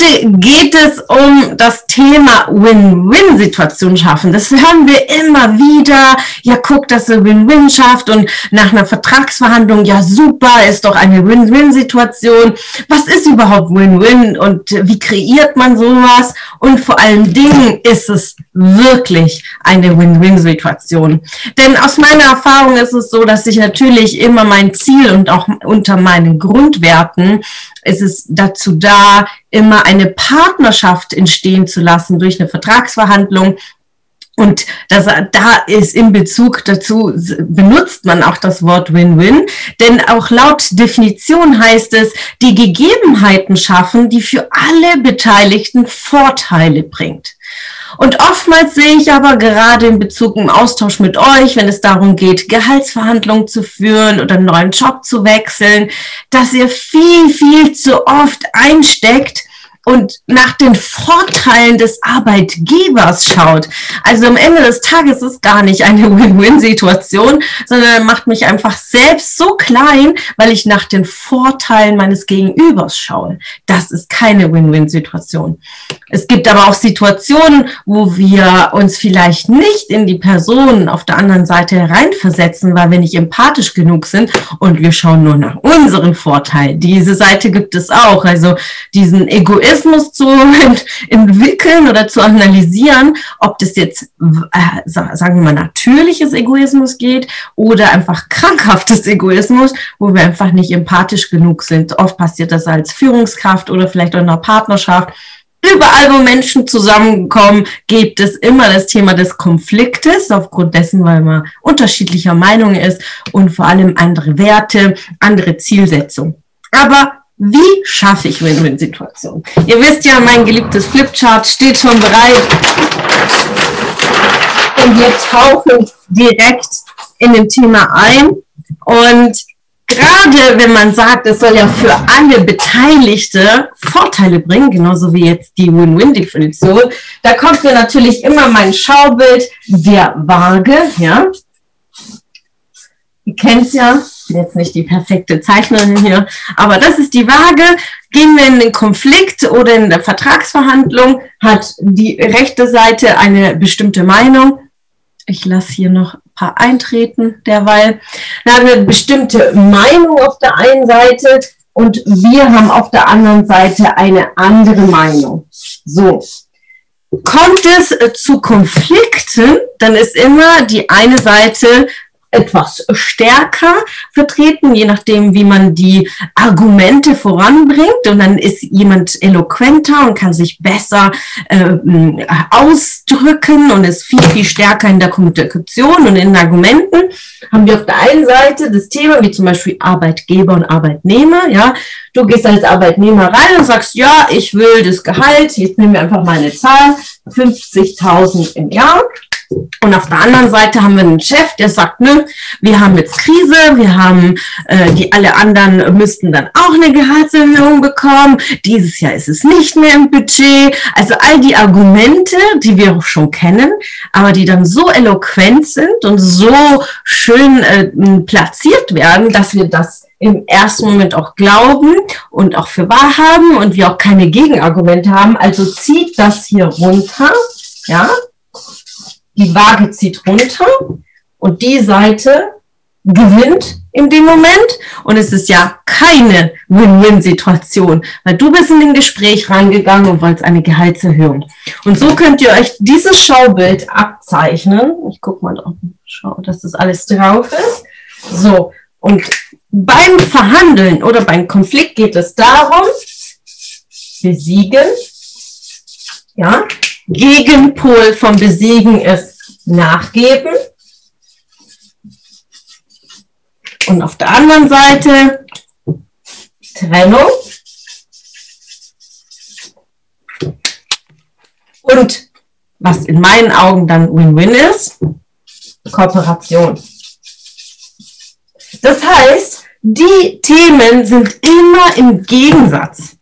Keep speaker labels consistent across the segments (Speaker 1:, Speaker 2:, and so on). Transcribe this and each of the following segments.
Speaker 1: Heute geht es um das Thema Win-Win-Situation schaffen. Das hören wir immer wieder. Ja, guck, dass du Win-Win schafft und nach einer Vertragsverhandlung, ja super, ist doch eine Win-Win-Situation. Was ist überhaupt Win-Win und wie kreiert man sowas? Und vor allen Dingen ist es wirklich eine Win-Win-Situation. Denn aus meiner Erfahrung ist es so, dass ich natürlich immer mein Ziel und auch unter meinen Grundwerten ist es dazu da, immer eine Partnerschaft entstehen zu lassen durch eine Vertragsverhandlung. Und das, da ist in Bezug dazu, benutzt man auch das Wort Win-Win, denn auch laut Definition heißt es, die Gegebenheiten schaffen, die für alle Beteiligten Vorteile bringt. Und oftmals sehe ich aber gerade in Bezug im Austausch mit euch, wenn es darum geht, Gehaltsverhandlungen zu führen oder einen neuen Job zu wechseln, dass ihr viel, viel zu oft einsteckt und nach den Vorteilen des Arbeitgebers schaut. Also am Ende des Tages ist gar nicht eine Win-Win-Situation, sondern macht mich einfach selbst so klein, weil ich nach den Vorteilen meines Gegenübers schaue. Das ist keine Win-Win-Situation. Es gibt aber auch Situationen, wo wir uns vielleicht nicht in die Person auf der anderen Seite hereinversetzen, weil wir nicht empathisch genug sind und wir schauen nur nach unseren Vorteilen. Diese Seite gibt es auch. Also diesen Egoismus zu entwickeln oder zu analysieren, ob das jetzt, äh, sagen wir mal, natürliches Egoismus geht oder einfach krankhaftes Egoismus, wo wir einfach nicht empathisch genug sind. Oft passiert das als Führungskraft oder vielleicht auch in einer Partnerschaft Überall, wo Menschen zusammenkommen, gibt es immer das Thema des Konfliktes, aufgrund dessen, weil man unterschiedlicher Meinung ist und vor allem andere Werte, andere Zielsetzungen. Aber wie schaffe ich Win-Win-Situationen? Ihr wisst ja, mein geliebtes Flipchart steht schon bereit. Und wir tauchen direkt in dem Thema ein. Und gerade wenn man sagt, es soll ja für alle Beteiligte Vorteile bringen, genauso wie jetzt die Win-Win-Definition, da kommt mir natürlich immer mein Schaubild der Waage, ja. Ihr kennt es ja, jetzt nicht die perfekte Zeichnerin hier, aber das ist die Waage. Gehen wir in den Konflikt oder in der Vertragsverhandlung, hat die rechte Seite eine bestimmte Meinung. Ich lasse hier noch paar eintreten derweil. Da haben wir eine bestimmte Meinung auf der einen Seite und wir haben auf der anderen Seite eine andere Meinung. So. Kommt es zu Konflikten, dann ist immer die eine Seite etwas stärker vertreten, je nachdem, wie man die Argumente voranbringt. Und dann ist jemand eloquenter und kann sich besser äh, ausdrücken und ist viel, viel stärker in der Kommunikation und in den Argumenten. Haben wir auf der einen Seite das Thema, wie zum Beispiel Arbeitgeber und Arbeitnehmer. Ja, du gehst als Arbeitnehmer rein und sagst, ja, ich will das Gehalt, jetzt nehmen wir einfach mal eine Zahl, 50.000 im Jahr. Und auf der anderen Seite haben wir einen Chef, der sagt, nö, wir haben jetzt Krise, wir haben, äh, die alle anderen müssten dann auch eine Gehaltserhöhung bekommen. Dieses Jahr ist es nicht mehr im Budget. Also all die Argumente, die wir auch schon kennen, aber die dann so eloquent sind und so schön äh, platziert werden, dass wir das im ersten Moment auch glauben und auch für wahr haben und wir auch keine Gegenargumente haben. Also zieht das hier runter, ja, die Waage zieht runter und die Seite gewinnt in dem Moment und es ist ja keine Win-Win-Situation, weil du bist in den Gespräch reingegangen und wolltest eine Gehaltserhöhung. Und so könnt ihr euch dieses Schaubild abzeichnen. Ich guck mal drauf, schau, dass das alles drauf ist. So, und beim Verhandeln oder beim Konflikt geht es darum, besiegen, ja, Gegenpol vom Besiegen ist nachgeben. Und auf der anderen Seite Trennung. Und was in meinen Augen dann Win-Win ist, Kooperation. Das heißt, die Themen sind immer im Gegensatz.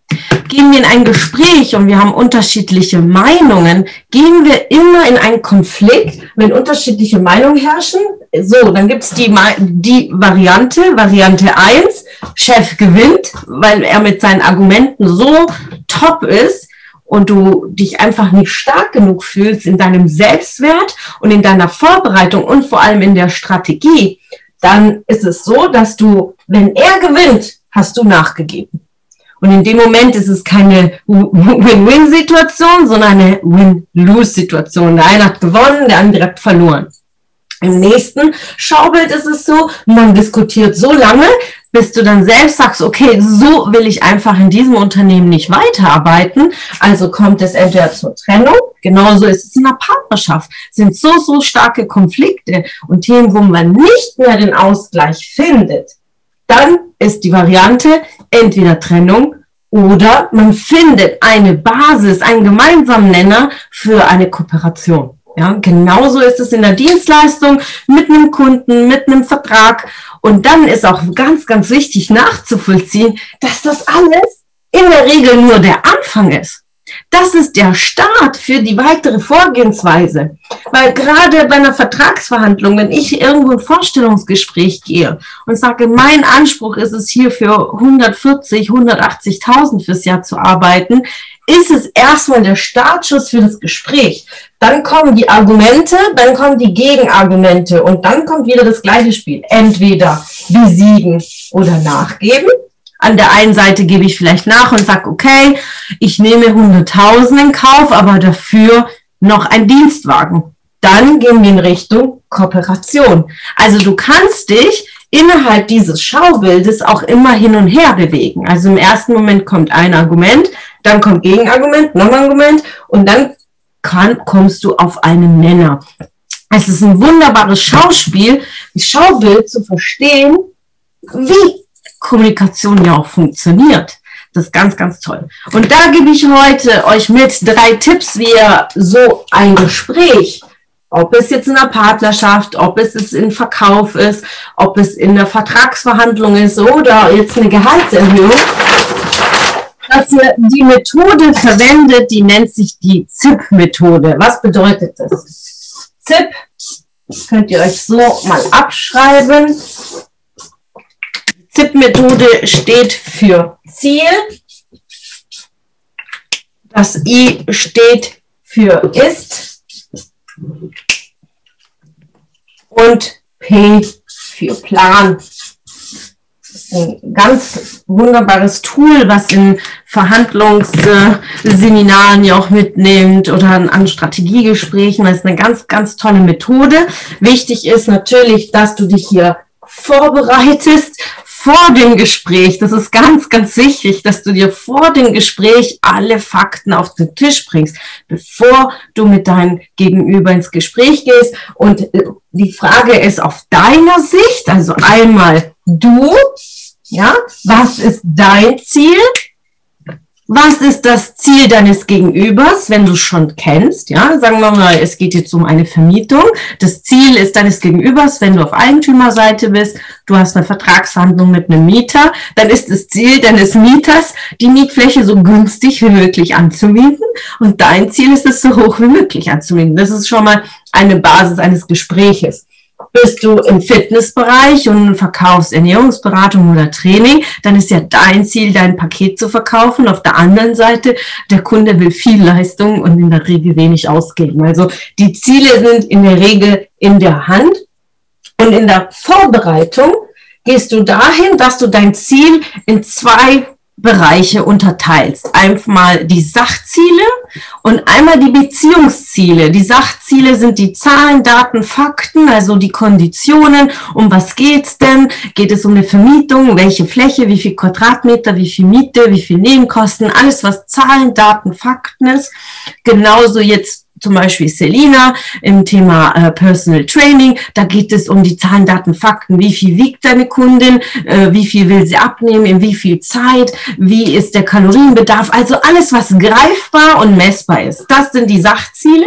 Speaker 1: Gehen wir in ein Gespräch und wir haben unterschiedliche Meinungen, gehen wir immer in einen Konflikt, wenn unterschiedliche Meinungen herrschen. So, dann gibt's die, die Variante, Variante 1, Chef gewinnt, weil er mit seinen Argumenten so top ist, und du dich einfach nicht stark genug fühlst in deinem Selbstwert und in deiner Vorbereitung und vor allem in der Strategie, dann ist es so, dass du, wenn er gewinnt, hast du nachgegeben. Und in dem Moment ist es keine Win-Win-Situation, sondern eine Win-Lose-Situation. Der eine hat gewonnen, der andere hat verloren. Im nächsten Schaubild ist es so, man diskutiert so lange, bis du dann selbst sagst, okay, so will ich einfach in diesem Unternehmen nicht weiterarbeiten. Also kommt es entweder zur Trennung, genauso ist es in der Partnerschaft, sind so, so starke Konflikte und Themen, wo man nicht mehr den Ausgleich findet. Dann ist die Variante entweder Trennung oder man findet eine Basis, einen gemeinsamen Nenner für eine Kooperation. Ja, genauso ist es in der Dienstleistung mit einem Kunden, mit einem Vertrag. Und dann ist auch ganz, ganz wichtig nachzuvollziehen, dass das alles in der Regel nur der Anfang ist. Das ist der Start für die weitere Vorgehensweise. Weil gerade bei einer Vertragsverhandlung, wenn ich irgendwo ein Vorstellungsgespräch gehe und sage, mein Anspruch ist es hier für 140, 180.000 fürs Jahr zu arbeiten, ist es erstmal der Startschuss für das Gespräch. Dann kommen die Argumente, dann kommen die Gegenargumente und dann kommt wieder das gleiche Spiel. Entweder besiegen oder nachgeben. An der einen Seite gebe ich vielleicht nach und sage, okay, ich nehme 100.000 in Kauf, aber dafür noch ein Dienstwagen. Dann gehen wir in Richtung Kooperation. Also du kannst dich innerhalb dieses Schaubildes auch immer hin und her bewegen. Also im ersten Moment kommt ein Argument, dann kommt Gegenargument, noch ein Argument und dann kann, kommst du auf einen Nenner. Es ist ein wunderbares Schauspiel, ein Schaubild zu verstehen, wie Kommunikation ja auch funktioniert. Das ist ganz, ganz toll. Und da gebe ich heute euch mit drei Tipps, wie ihr so ein Gespräch, ob es jetzt in der Partnerschaft, ob es jetzt in Verkauf ist, ob es in der Vertragsverhandlung ist oder jetzt eine Gehaltserhöhung, dass ihr die Methode verwendet, die nennt sich die ZIP-Methode. Was bedeutet das? ZIP könnt ihr euch so mal abschreiben. ZIP-Methode steht für Ziel. Das I steht für ist. Und P für Plan ein ganz wunderbares Tool, was in Verhandlungsseminaren ja auch mitnimmt oder an Strategiegesprächen. Das ist eine ganz, ganz tolle Methode. Wichtig ist natürlich, dass du dich hier vorbereitest vor dem Gespräch. Das ist ganz, ganz wichtig, dass du dir vor dem Gespräch alle Fakten auf den Tisch bringst, bevor du mit deinem Gegenüber ins Gespräch gehst. Und äh, die Frage ist auf deiner Sicht, also einmal du, ja, was ist dein Ziel? Was ist das Ziel deines Gegenübers, wenn du schon kennst? Ja, sagen wir mal, es geht jetzt um eine Vermietung. Das Ziel ist deines Gegenübers, wenn du auf Eigentümerseite bist, du hast eine Vertragsverhandlung mit einem Mieter, dann ist das Ziel deines Mieters, die Mietfläche so günstig wie möglich anzumieten. Und dein Ziel ist es, so hoch wie möglich anzumieten. Das ist schon mal eine Basis eines Gespräches. Bist du im Fitnessbereich und verkaufst Ernährungsberatung oder Training, dann ist ja dein Ziel, dein Paket zu verkaufen. Auf der anderen Seite, der Kunde will viel Leistung und in der Regel wenig ausgeben. Also die Ziele sind in der Regel in der Hand und in der Vorbereitung gehst du dahin, dass du dein Ziel in zwei Bereiche unterteilst. Einmal die Sachziele und einmal die Beziehungsziele. Die Sachziele sind die Zahlen, Daten, Fakten, also die Konditionen. Um was geht's denn? Geht es um eine Vermietung? Welche Fläche? Wie viel Quadratmeter? Wie viel Miete? Wie viel Nebenkosten? Alles, was Zahlen, Daten, Fakten ist. Genauso jetzt zum Beispiel Selina im Thema äh, Personal Training. Da geht es um die Zahlen, Daten, Fakten. Wie viel wiegt deine Kundin? Äh, wie viel will sie abnehmen? In wie viel Zeit? Wie ist der Kalorienbedarf? Also alles, was greifbar und messbar ist. Das sind die Sachziele.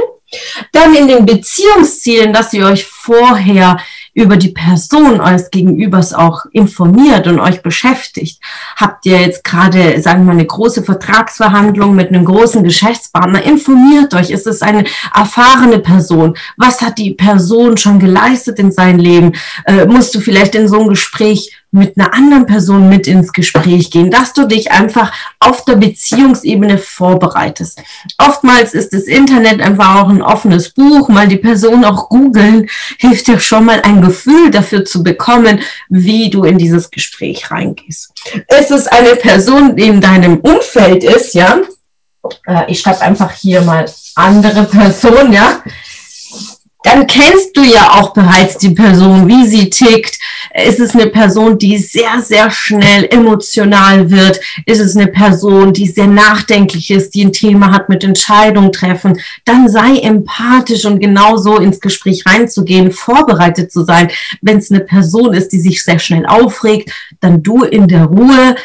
Speaker 1: Dann in den Beziehungszielen, dass ihr euch vorher über die Person eures Gegenübers auch informiert und euch beschäftigt. Habt ihr jetzt gerade, sagen wir eine große Vertragsverhandlung mit einem großen Geschäftspartner? Informiert euch. Ist es eine erfahrene Person? Was hat die Person schon geleistet in seinem Leben? Äh, musst du vielleicht in so einem Gespräch mit einer anderen Person mit ins Gespräch gehen, dass du dich einfach auf der Beziehungsebene vorbereitest. Oftmals ist das Internet einfach auch ein offenes Buch, mal die Person auch googeln, hilft dir schon mal ein Gefühl dafür zu bekommen, wie du in dieses Gespräch reingehst. Es ist eine Person, die in deinem Umfeld ist, ja. Äh, ich schreibe einfach hier mal andere Person, ja dann kennst du ja auch bereits die Person, wie sie tickt. Ist es eine Person, die sehr, sehr schnell emotional wird? Ist es eine Person, die sehr nachdenklich ist, die ein Thema hat mit Entscheidungen treffen? Dann sei empathisch und genauso ins Gespräch reinzugehen, vorbereitet zu sein. Wenn es eine Person ist, die sich sehr schnell aufregt, dann du in der Ruhe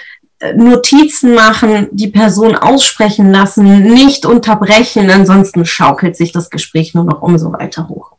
Speaker 1: Notizen machen, die Person aussprechen lassen, nicht unterbrechen, ansonsten schaukelt sich das Gespräch nur noch umso weiter hoch.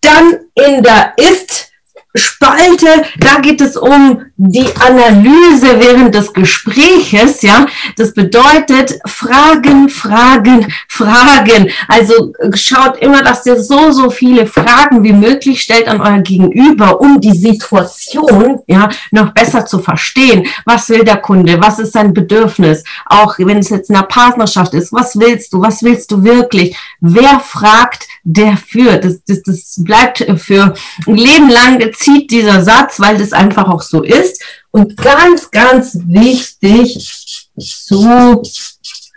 Speaker 1: Dann in der Ist- Spalte, da geht es um die Analyse während des Gespräches, ja. Das bedeutet Fragen, Fragen, Fragen. Also schaut immer, dass ihr so, so viele Fragen wie möglich stellt an euer Gegenüber, um die Situation, ja, noch besser zu verstehen. Was will der Kunde? Was ist sein Bedürfnis? Auch wenn es jetzt in einer Partnerschaft ist. Was willst du? Was willst du wirklich? Wer fragt, der führt. Das, das, das bleibt für ein Leben lang zieht dieser Satz, weil das einfach auch so ist. Und ganz, ganz wichtig zu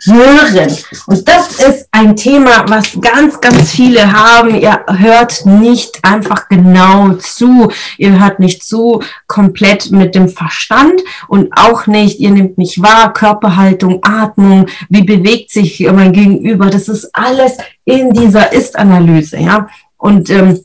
Speaker 1: hören. Und das ist ein Thema, was ganz, ganz viele haben. Ihr hört nicht einfach genau zu. Ihr hört nicht zu komplett mit dem Verstand und auch nicht, ihr nehmt nicht wahr, Körperhaltung, Atmung, wie bewegt sich mein Gegenüber. Das ist alles in dieser Ist-Analyse, ja. Und ähm,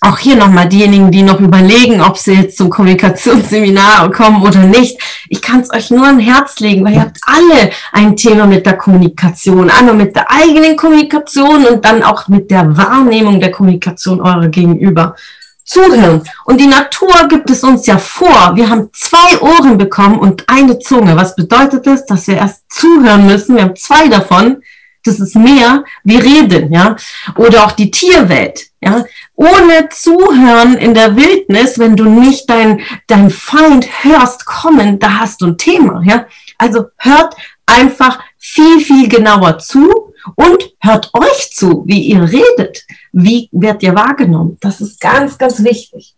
Speaker 1: auch hier nochmal diejenigen, die noch überlegen, ob sie jetzt zum Kommunikationsseminar kommen oder nicht. Ich kann es euch nur ein Herz legen, weil ihr habt alle ein Thema mit der Kommunikation. Einmal mit der eigenen Kommunikation und dann auch mit der Wahrnehmung der Kommunikation eurer Gegenüber. Zuhören. Und die Natur gibt es uns ja vor. Wir haben zwei Ohren bekommen und eine Zunge. Was bedeutet das? Dass wir erst zuhören müssen. Wir haben zwei davon das ist mehr wie reden, ja. Oder auch die Tierwelt, ja. Ohne Zuhören in der Wildnis, wenn du nicht dein, dein Feind hörst kommen, da hast du ein Thema, ja. Also hört einfach viel, viel genauer zu und hört euch zu, wie ihr redet. Wie wird ihr wahrgenommen? Das ist ganz, ganz wichtig.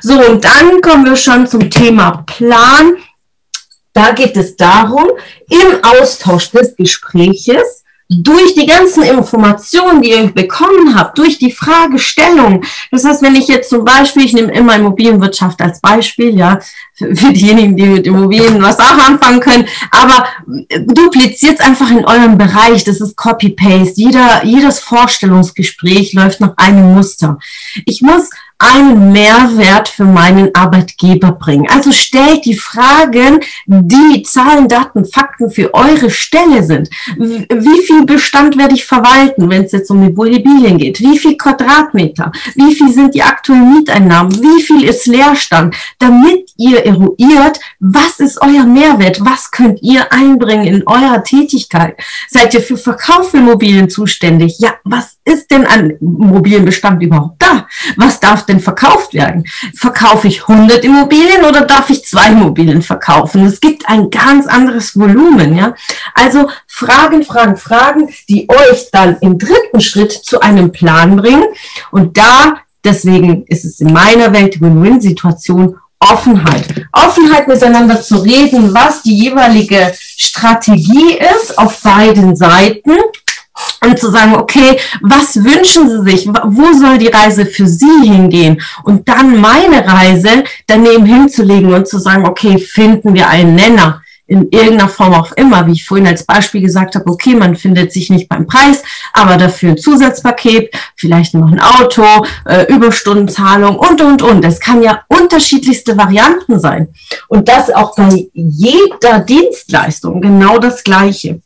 Speaker 1: So, und dann kommen wir schon zum Thema Plan. Da geht es darum, im Austausch des Gespräches durch die ganzen Informationen, die ihr bekommen habt, durch die Fragestellung. Das heißt, wenn ich jetzt zum Beispiel, ich nehme immer Immobilienwirtschaft als Beispiel, ja, für diejenigen, die mit Immobilien was auch anfangen können, aber dupliziert es einfach in eurem Bereich. Das ist Copy-Paste. Jeder, jedes Vorstellungsgespräch läuft nach einem Muster. Ich muss einen Mehrwert für meinen Arbeitgeber bringen. Also stellt die Fragen, die Zahlen, Daten, Fakten für eure Stelle sind. Wie viel Bestand werde ich verwalten, wenn es jetzt um Immobilien geht? Wie viel Quadratmeter? Wie viel sind die aktuellen Mieteinnahmen? Wie viel ist Leerstand? Damit ihr eruiert, was ist euer Mehrwert? Was könnt ihr einbringen in eurer Tätigkeit? Seid ihr für Verkauf für Immobilien zuständig? Ja, was ist denn an Immobilienbestand überhaupt da? Was darf denn verkauft werden? Verkaufe ich 100 Immobilien oder darf ich zwei Immobilien verkaufen? Es gibt ein ganz anderes Volumen, ja. Also Fragen, Fragen, Fragen, die euch dann im dritten Schritt zu einem Plan bringen. Und da, deswegen ist es in meiner Welt Win-Win-Situation Offenheit. Offenheit miteinander zu reden, was die jeweilige Strategie ist auf beiden Seiten und zu sagen, okay, was wünschen Sie sich? Wo soll die Reise für Sie hingehen? Und dann meine Reise daneben hinzulegen und zu sagen, okay, finden wir einen Nenner in irgendeiner Form auch immer, wie ich vorhin als Beispiel gesagt habe, okay, man findet sich nicht beim Preis, aber dafür ein Zusatzpaket, vielleicht noch ein Auto, äh, Überstundenzahlung und, und, und. Es kann ja unterschiedlichste Varianten sein. Und das auch bei jeder Dienstleistung genau das Gleiche.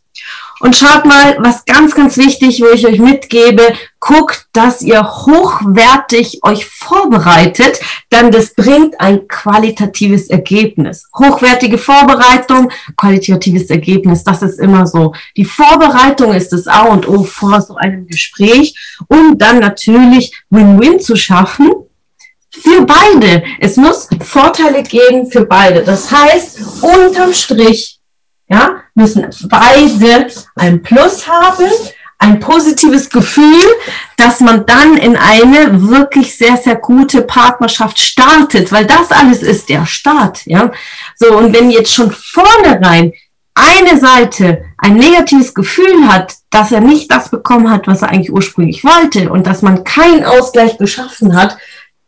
Speaker 1: Und schaut mal, was ganz, ganz wichtig, wo ich euch mitgebe, guckt, dass ihr hochwertig euch vorbereitet, dann das bringt ein qualitatives Ergebnis. Hochwertige Vorbereitung, qualitatives Ergebnis, das ist immer so. Die Vorbereitung ist das A und O vor so einem Gespräch, um dann natürlich Win-Win zu schaffen für beide. Es muss Vorteile geben für beide. Das heißt, unterm Strich, ja, müssen beide ein Plus haben, ein positives Gefühl, dass man dann in eine wirklich sehr, sehr gute Partnerschaft startet, weil das alles ist der Start, ja. So, und wenn jetzt schon vornherein eine Seite ein negatives Gefühl hat, dass er nicht das bekommen hat, was er eigentlich ursprünglich wollte und dass man keinen Ausgleich geschaffen hat,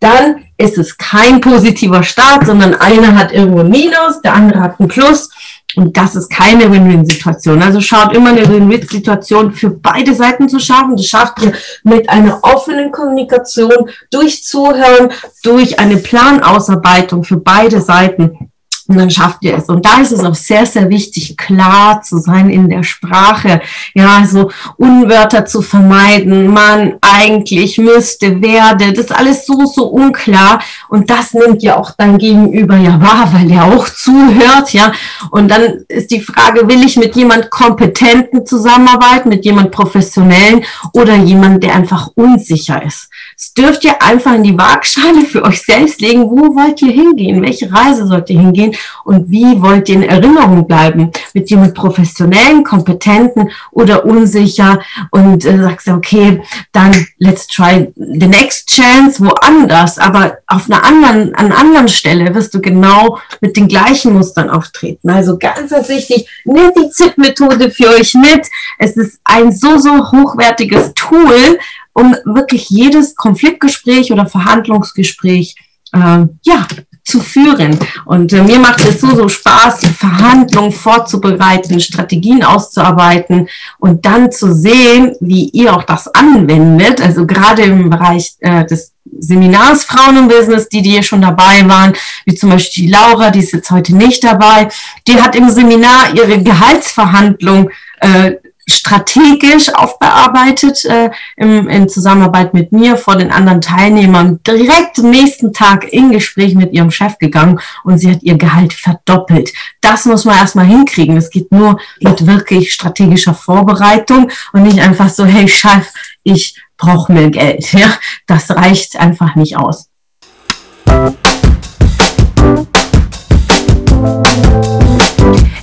Speaker 1: dann ist es kein positiver Start, sondern einer hat irgendwo ein Minus, der andere hat ein Plus und das ist keine Win-Win-Situation. Also schaut immer eine Win-Win-Situation für beide Seiten zu schaffen. Das schafft ihr mit einer offenen Kommunikation, durch Zuhören, durch eine Planausarbeitung für beide Seiten. Und dann schafft ihr es. Und da ist es auch sehr, sehr wichtig, klar zu sein in der Sprache. Ja, so Unwörter zu vermeiden. Man eigentlich müsste, werde. Das ist alles so, so unklar. Und das nimmt ja auch dein Gegenüber ja wahr, weil er auch zuhört. Ja, und dann ist die Frage, will ich mit jemand Kompetenten zusammenarbeiten, mit jemand Professionellen oder jemand, der einfach unsicher ist? Das dürft ihr einfach in die Waagschale für euch selbst legen. Wo wollt ihr hingehen? Welche Reise sollt ihr hingehen? Und wie wollt ihr in Erinnerung bleiben? Mit jemand professionellen, kompetenten oder unsicher? Und äh, sagst du, okay, dann let's try the next chance woanders. Aber auf einer anderen, an einer anderen Stelle wirst du genau mit den gleichen Mustern auftreten. Also ganz, ganz wichtig, nehmt die ZIP-Methode für euch mit. Es ist ein so, so hochwertiges Tool, um wirklich jedes Konfliktgespräch oder Verhandlungsgespräch äh, ja, zu führen. Und äh, mir macht es so, so Spaß, die Verhandlungen vorzubereiten, Strategien auszuarbeiten und dann zu sehen, wie ihr auch das anwendet. Also gerade im Bereich äh, des Seminars Frauen im Business, die, die hier schon dabei waren, wie zum Beispiel die Laura, die ist jetzt heute nicht dabei, die hat im Seminar ihre Gehaltsverhandlung äh, strategisch aufbearbeitet äh, im, in Zusammenarbeit mit mir vor den anderen Teilnehmern direkt nächsten Tag in Gespräch mit ihrem Chef gegangen und sie hat ihr Gehalt verdoppelt. Das muss man erstmal hinkriegen. Es geht nur mit wirklich strategischer Vorbereitung und nicht einfach so, hey Chef, ich brauche mehr Geld. Ja, das reicht einfach nicht aus.